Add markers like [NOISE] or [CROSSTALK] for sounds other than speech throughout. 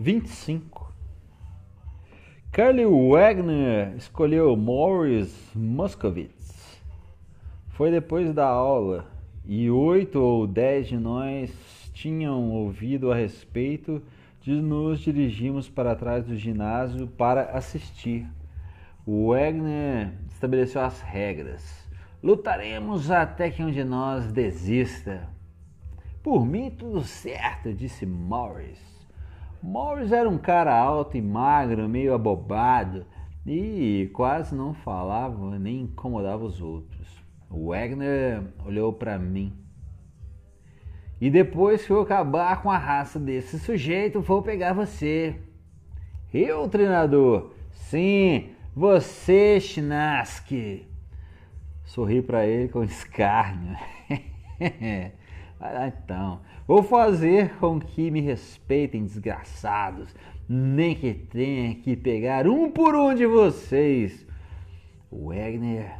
25. Carly Wagner escolheu Morris Moscovitz. Foi depois da aula e oito ou dez de nós tinham ouvido a respeito de nos dirigirmos para trás do ginásio para assistir. O Wagner estabeleceu as regras. Lutaremos até que um de nós desista. Por mim, tudo certo, disse Morris. Morris era um cara alto e magro, meio abobado e quase não falava nem incomodava os outros. O Wagner olhou para mim. E depois que eu acabar com a raça desse sujeito, vou pegar você. Eu, treinador? Sim, você, Chinaski. Sorri para ele com escárnio. Vai [LAUGHS] lá então. Vou fazer com que me respeitem, desgraçados. Nem que tenha que pegar um por um de vocês. O Wagner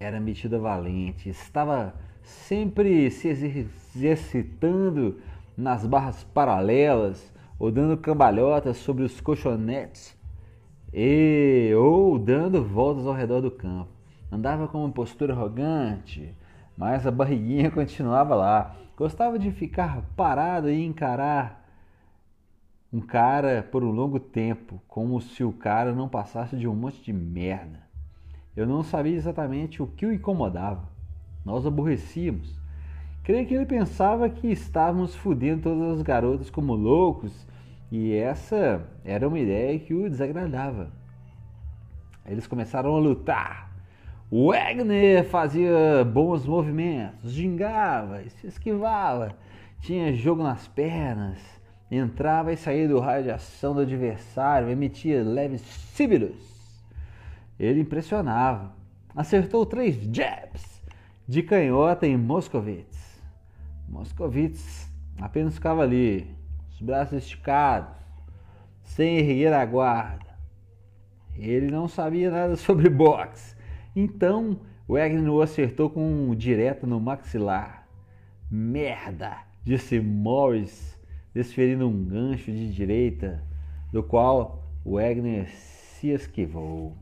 era metido valente, estava sempre se exercitando nas barras paralelas ou dando cambalhotas sobre os colchonetes e ou dando voltas ao redor do campo. Andava com uma postura arrogante, mas a barriguinha [LAUGHS] continuava lá. Gostava de ficar parado e encarar um cara por um longo tempo, como se o cara não passasse de um monte de merda. Eu não sabia exatamente o que o incomodava. Nós aborrecíamos. Creio que ele pensava que estávamos fudendo todas as garotas como loucos e essa era uma ideia que o desagradava. Eles começaram a lutar Wagner fazia bons movimentos, gingava se esquivava, tinha jogo nas pernas, entrava e saía do raio de ação do adversário, emitia leves síbilos. Ele impressionava. Acertou três jabs de canhota em Moscovitz. Moscovitz apenas ficava ali, os braços esticados, sem erguer a guarda. Ele não sabia nada [LAUGHS] sobre boxe então o Wagner o acertou com um direto no maxilar. Merda! disse Morris, desferindo um gancho de direita, do qual Wagner se esquivou.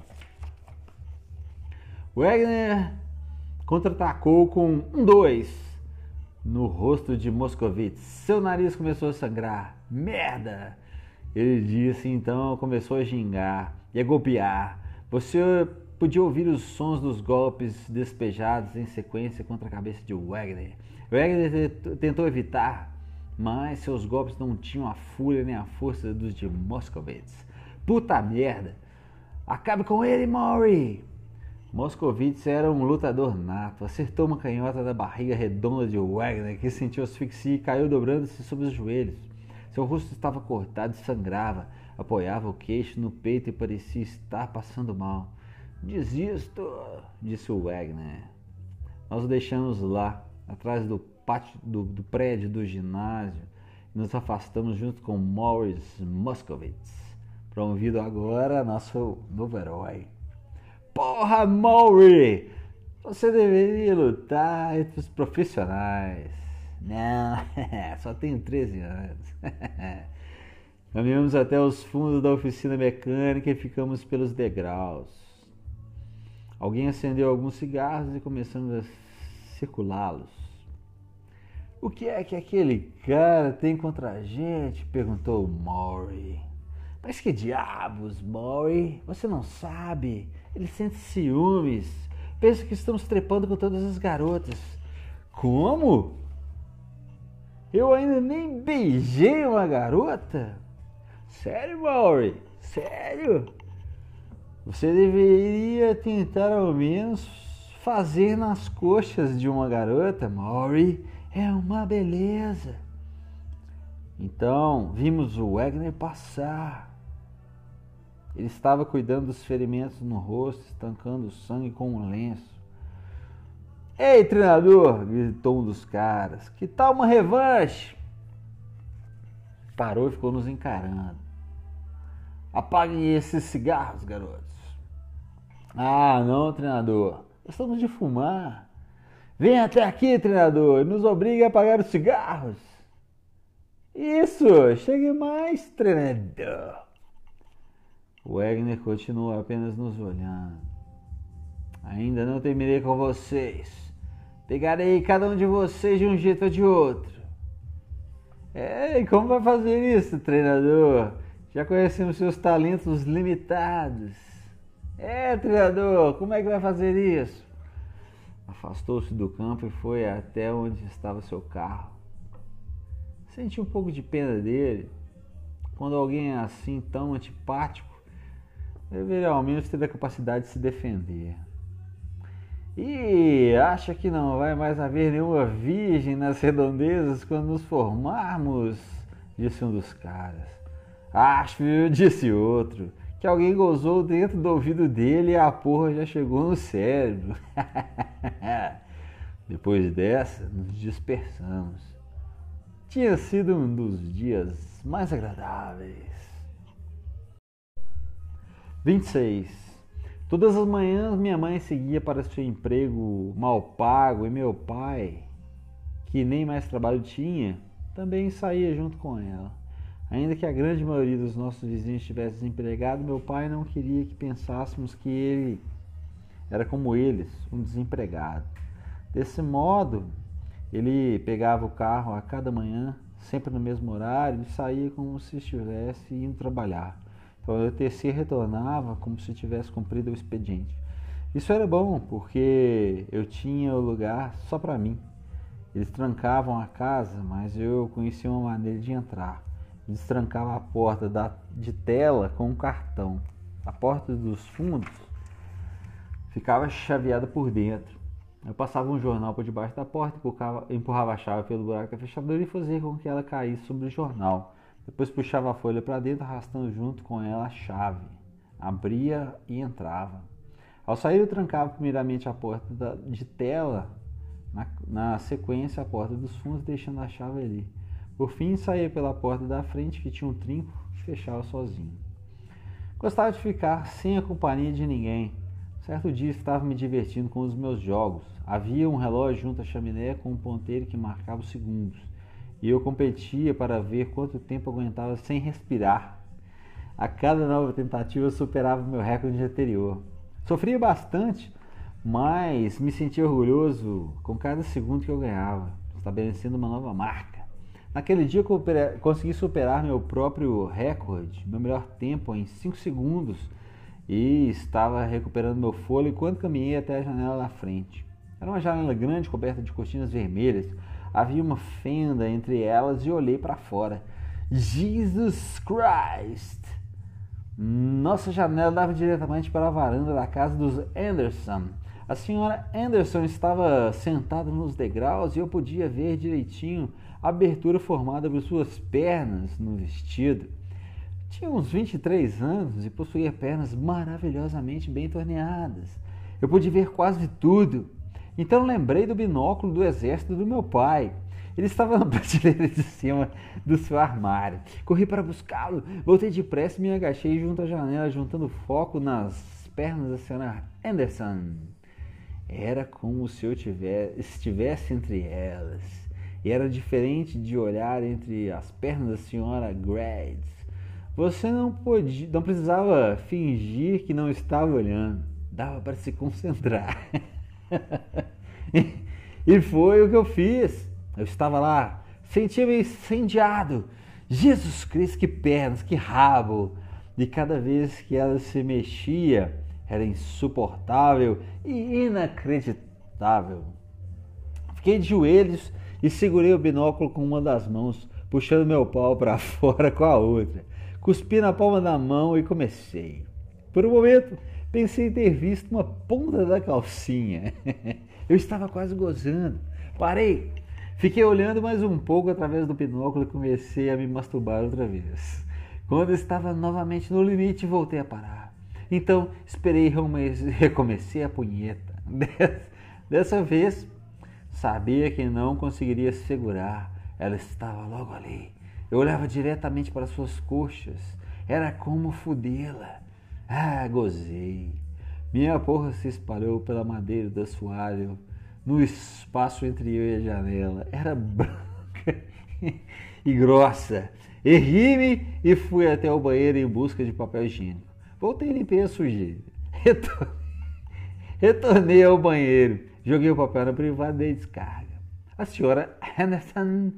Wagner contra-atacou com um dois no rosto de Moscovitz. Seu nariz começou a sangrar. Merda! Ele disse então, começou a gingar e a golpear. Você Podia ouvir os sons dos golpes despejados em sequência contra a cabeça de Wagner. Wagner tentou evitar, mas seus golpes não tinham a fúria nem a força dos de Moscovitz. Puta merda! Acabe com ele, Maury! Moscovitz era um lutador nato. Acertou uma canhota da barriga redonda de Wagner, que sentiu asfixia e caiu dobrando-se sobre os joelhos. Seu rosto estava cortado e sangrava. Apoiava o queixo no peito e parecia estar passando mal. Desisto, disse o Wagner. Nós o deixamos lá, atrás do pátio do, do prédio do ginásio, e nos afastamos junto com Morris Moscovitz, promovido agora nosso novo herói. Porra, Morris! Você deveria lutar entre os profissionais. Não, [LAUGHS] só tenho 13 anos. [LAUGHS] Caminhamos até os fundos da oficina mecânica e ficamos pelos degraus. Alguém acendeu alguns cigarros e começando a circulá-los. O que é que aquele cara tem contra a gente? perguntou Maury. Mas que diabos, Maury? Você não sabe. Ele sente ciúmes. Pensa que estamos trepando com todas as garotas. Como? Eu ainda nem beijei uma garota? Sério, Maury? Sério? Você deveria tentar ao menos fazer nas coxas de uma garota, Maury. É uma beleza. Então, vimos o Wagner passar. Ele estava cuidando dos ferimentos no rosto, estancando o sangue com um lenço. Ei, treinador! gritou um dos caras. Que tal uma revanche? Parou e ficou nos encarando. Apaguem esses cigarros, garotos. Ah, não, treinador. Estamos de fumar. Vem até aqui, treinador, e nos obrigue a apagar os cigarros. Isso, chegue mais, treinador. Wagner continuou apenas nos olhando. Ainda não terminei com vocês. Pegarei cada um de vocês de um jeito ou de outro. É, e como vai fazer isso, treinador? Já conhecemos seus talentos limitados. É, treinador, como é que vai fazer isso? Afastou-se do campo e foi até onde estava seu carro. Senti um pouco de pena dele. Quando alguém é assim tão antipático, deveria ao menos ter a capacidade de se defender. E acha que não vai mais haver nenhuma virgem nas redondezas quando nos formarmos? Disse um dos caras. Acho, disse outro, que alguém gozou dentro do ouvido dele e a porra já chegou no cérebro. [LAUGHS] Depois dessa, nos dispersamos. Tinha sido um dos dias mais agradáveis. 26. Todas as manhãs minha mãe seguia para seu emprego mal pago e meu pai, que nem mais trabalho tinha, também saía junto com ela. Ainda que a grande maioria dos nossos vizinhos estivesse desempregado, meu pai não queria que pensássemos que ele era como eles, um desempregado. Desse modo, ele pegava o carro a cada manhã, sempre no mesmo horário, e saía como se estivesse indo trabalhar. Então o TC retornava como se tivesse cumprido o expediente. Isso era bom porque eu tinha o lugar só para mim. Eles trancavam a casa, mas eu conhecia uma maneira de entrar. Eles trancavam a porta da, de tela com um cartão. A porta dos fundos ficava chaveada por dentro. Eu passava um jornal por debaixo da porta, empurrava, empurrava a chave pelo buraco da fechadura e fazia com que ela caísse sobre o jornal. Depois puxava a folha para dentro, arrastando junto com ela a chave. Abria e entrava. Ao sair, eu trancava primeiramente a porta da, de tela, na, na, sequência a porta dos fundos, deixando a chave ali. Por fim, saía pela porta da frente, que tinha um trinco, e fechava sozinho. Gostava de ficar sem a companhia de ninguém. Certo dia estava me divertindo com os meus jogos. Havia um relógio junto à chaminé com um ponteiro que marcava os segundos e eu competia para ver quanto tempo aguentava sem respirar. A cada nova tentativa eu superava o meu recorde anterior. Sofria bastante, mas me sentia orgulhoso com cada segundo que eu ganhava, estabelecendo uma nova marca. Naquele dia consegui superar meu próprio recorde, meu melhor tempo em 5 segundos, e estava recuperando meu fôlego enquanto caminhei até a janela da frente. Era uma janela grande coberta de cortinas vermelhas, Havia uma fenda entre elas e olhei para fora. Jesus Christ! Nossa janela dava diretamente para a varanda da casa dos Anderson. A senhora Anderson estava sentada nos degraus e eu podia ver direitinho abertura formada por suas pernas no vestido. Tinha uns 23 anos e possuía pernas maravilhosamente bem torneadas. Eu pude ver quase tudo. Então lembrei do binóculo do exército do meu pai. Ele estava na [LAUGHS] prateleira de cima do seu armário. Corri para buscá-lo, voltei depressa e me agachei junto à janela, juntando foco nas pernas da senhora Anderson. Era como se eu tivesse, estivesse entre elas. E era diferente de olhar entre as pernas da senhora Grads. Você não podia, não precisava fingir que não estava olhando. Dava para se concentrar. [LAUGHS] e foi o que eu fiz. Eu estava lá, sentia-me incendiado. Jesus Cristo, que pernas, que rabo! E cada vez que ela se mexia, era insuportável e inacreditável. Fiquei de joelhos e segurei o binóculo com uma das mãos, puxando meu pau para [LAUGHS] fora com a outra. Cuspi na palma da mão e comecei. Por um momento, Pensei ter visto uma ponta da calcinha. [LAUGHS] Eu estava quase gozando. Parei. Fiquei olhando mais um pouco através do binóculo e comecei a me masturbar outra vez. Quando estava novamente no limite, voltei a parar. Então, esperei e recomecei a punheta. [LAUGHS] Dessa vez, sabia que não conseguiria se segurar. Ela estava logo ali. Eu olhava diretamente para suas coxas. Era como fudê-la. Ah, gozei. Minha porra se espalhou pela madeira do assoalho, no espaço entre eu e a janela. Era branca [LAUGHS] e grossa. Ergui-me e fui até o banheiro em busca de papel higiênico. Voltei e limpei a sujeira. [LAUGHS] Retornei ao banheiro, joguei o papel na privada dei descarga. A senhora Henderson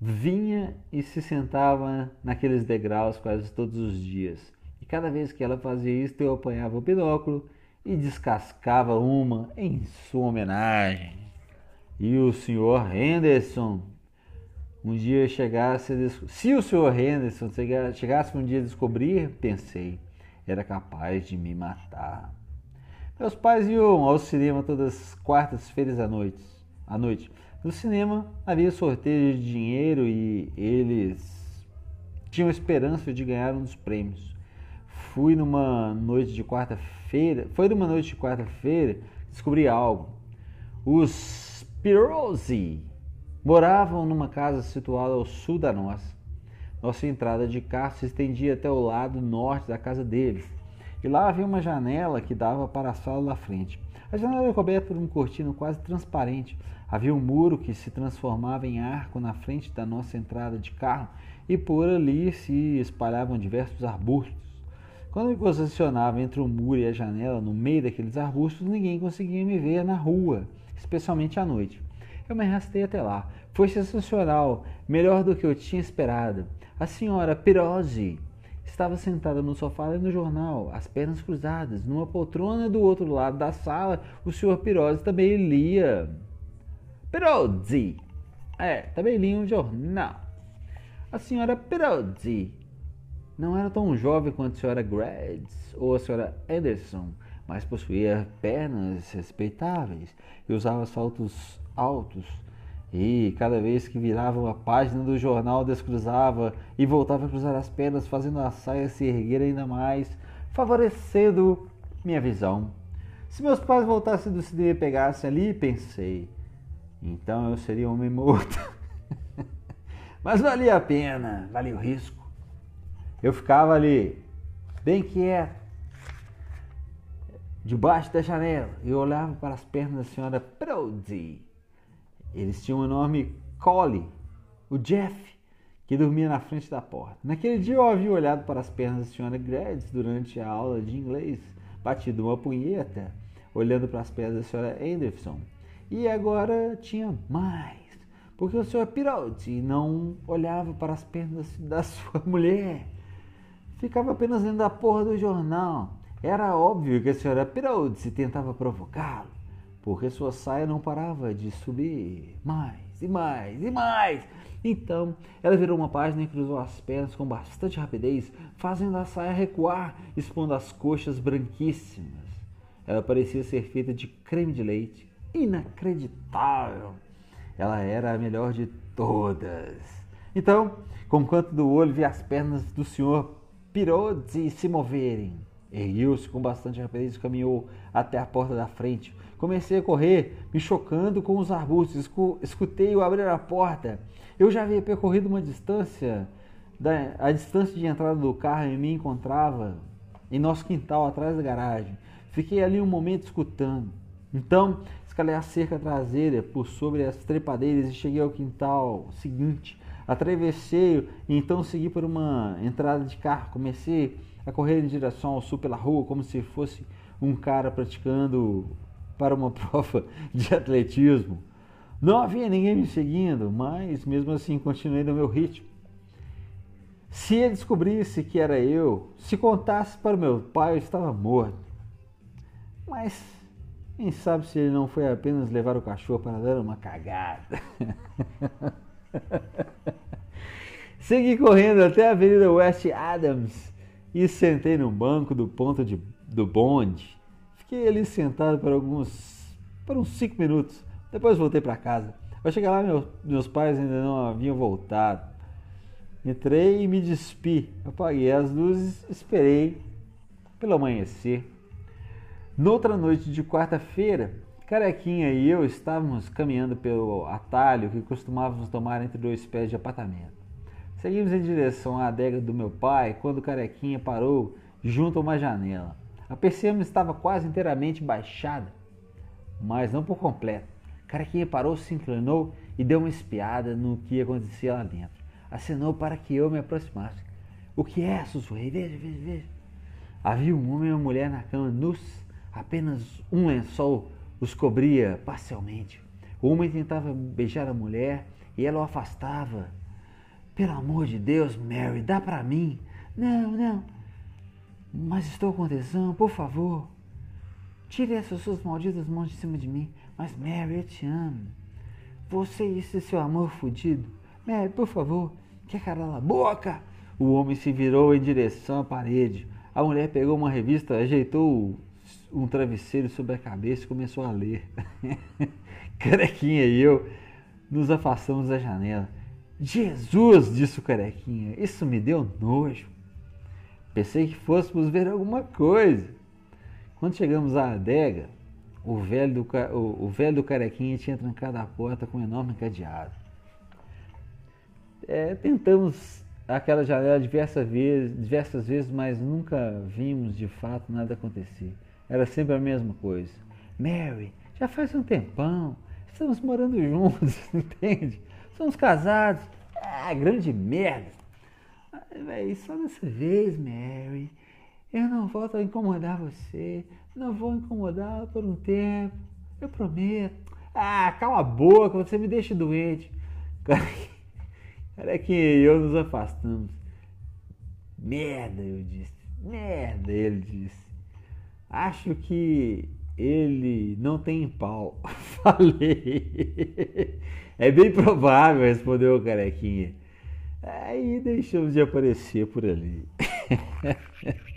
vinha e se sentava naqueles degraus quase todos os dias. E cada vez que ela fazia isso, eu apanhava o binóculo e descascava uma em sua homenagem. E o senhor Henderson um dia chegasse a se o senhor Henderson chegasse um dia a descobrir, pensei, era capaz de me matar. Meus pais iam ao cinema todas as quartas-feiras à noite. À noite. No cinema havia sorteio de dinheiro e eles tinham esperança de ganhar um dos prêmios. Fui numa noite de quarta-feira, foi numa noite de quarta-feira, descobri algo. Os Pirozzi moravam numa casa situada ao sul da nossa. Nossa entrada de carro se estendia até o lado norte da casa deles. E lá havia uma janela que dava para a sala da frente. A janela era coberta por um cortino quase transparente. Havia um muro que se transformava em arco na frente da nossa entrada de carro e por ali se espalhavam diversos arbustos. Quando me posicionava entre o muro e a janela, no meio daqueles arbustos, ninguém conseguia me ver na rua, especialmente à noite. Eu me arrastei até lá. Foi sensacional, melhor do que eu tinha esperado. A senhora Pirozzi estava sentada no sofá lendo o jornal, as pernas cruzadas. Numa poltrona do outro lado da sala, o senhor Pirozzi também lia. Pirozzi! É, também lia um jornal. A senhora Pirozzi não era tão jovem quanto a senhora Grads ou a senhora Anderson, mas possuía pernas respeitáveis e usava saltos altos e cada vez que virava a página do jornal, descruzava e voltava a cruzar as pernas, fazendo a saia se erguer ainda mais, favorecendo minha visão. Se meus pais voltassem do cinema e pegassem ali, pensei, então eu seria um homem morto. [LAUGHS] Mas valia a pena, valia o risco. Eu ficava ali, bem quieto, debaixo da janela, e olhava para as pernas da senhora Brody eles tinham um enorme collie, o Jeff, que dormia na frente da porta. Naquele dia eu havia olhado para as pernas da senhora Grads durante a aula de inglês, batido uma punheta, olhando para as pernas da senhora Anderson. E agora tinha mais, porque o senhor Piraldi não olhava para as pernas da [LAUGHS] sua mulher. Ficava apenas lendo a porra do jornal. Era óbvio que a senhora Piraldi tentava provocá-lo porque sua saia não parava de subir mais e mais e mais. Então, ela virou uma página e cruzou as pernas com bastante rapidez, fazendo a saia recuar, expondo as coxas branquíssimas. Ela parecia ser feita de creme de leite. Inacreditável! Ela era a melhor de todas. Então, com o canto do olho, vi as pernas do senhor Pirozzi se moverem. Ergueu-se com bastante rapidez e caminhou até a porta da frente, Comecei a correr, me chocando com os arbustos. Escutei-o abrir a porta. Eu já havia percorrido uma distância, da, a distância de entrada do carro e me encontrava em nosso quintal, atrás da garagem. Fiquei ali um momento escutando. Então, escalei a cerca traseira por sobre as trepadeiras e cheguei ao quintal seguinte. Atravessei e então segui por uma entrada de carro. Comecei a correr em direção ao sul pela rua, como se fosse um cara praticando para uma [LAUGHS] prova de atletismo. Não havia ninguém me seguindo, mas mesmo assim continuei no meu ritmo. Se ele descobrisse que era eu, se contasse para meu pai, eu estava morto. Mas quem sabe se ele não foi apenas levar o cachorro para dar uma cagada. [LAUGHS] Segui correndo até a Avenida West Adams e sentei no banco do ponto de, do bonde Fiquei ali sentado por alguns, por uns cinco minutos. Depois voltei para casa. Ao chegar lá, meus, meus pais ainda não haviam voltado. Entrei e me despi. Apaguei as luzes, esperei pelo amanhecer. Noutra noite de quarta-feira, Carequinha e eu estávamos caminhando pelo atalho que costumávamos tomar entre dois pés de apartamento. Seguimos em direção à adega do meu pai quando Carequinha parou junto a uma janela. A persiana estava quase inteiramente baixada, mas não por completo. Caraquinha parou, se inclinou e deu uma espiada no que acontecia lá dentro. acenou para que eu me aproximasse. O que é? sussurrei. Veja, veja, veja. Havia um homem e uma mulher na cama, nus. Apenas um lençol os cobria parcialmente. O homem tentava beijar a mulher e ela o afastava. Pelo amor de Deus, Mary, dá para mim. Não, não. Mas estou com tesão, por favor. Tire essas suas malditas mãos de cima de mim. Mas, Mary, eu te amo. Você e esse seu amor fudido. Mary, por favor, quer calar a boca? O homem se virou em direção à parede. A mulher pegou uma revista, ajeitou um travesseiro sobre a cabeça e começou a ler. [LAUGHS] Carequinha e eu nos afastamos da janela. Jesus, disse o Carequinha, isso me deu nojo. Pensei que fôssemos ver alguma coisa. Quando chegamos à adega, o velho, do, o, o velho do Carequinha tinha trancado a porta com um enorme cadeado. É, tentamos aquela janela diversas vezes, diversas vezes, mas nunca vimos de fato nada acontecer. Era sempre a mesma coisa. Mary, já faz um tempão, estamos morando juntos, [LAUGHS] entende? Somos casados. Ah, grande merda. Véi, só dessa vez, Mary. Eu não volto a incomodar você. Não vou incomodá-la por um tempo. Eu prometo. Ah, cala a boca, você me deixa doente. [LAUGHS] Cara, é que eu nos afastamos. Merda, eu disse. Merda, ele disse. Acho que ele não tem pau. [LAUGHS] Falei. É bem provável, respondeu o carequinha. Aí deixamos de aparecer por ali. [LAUGHS]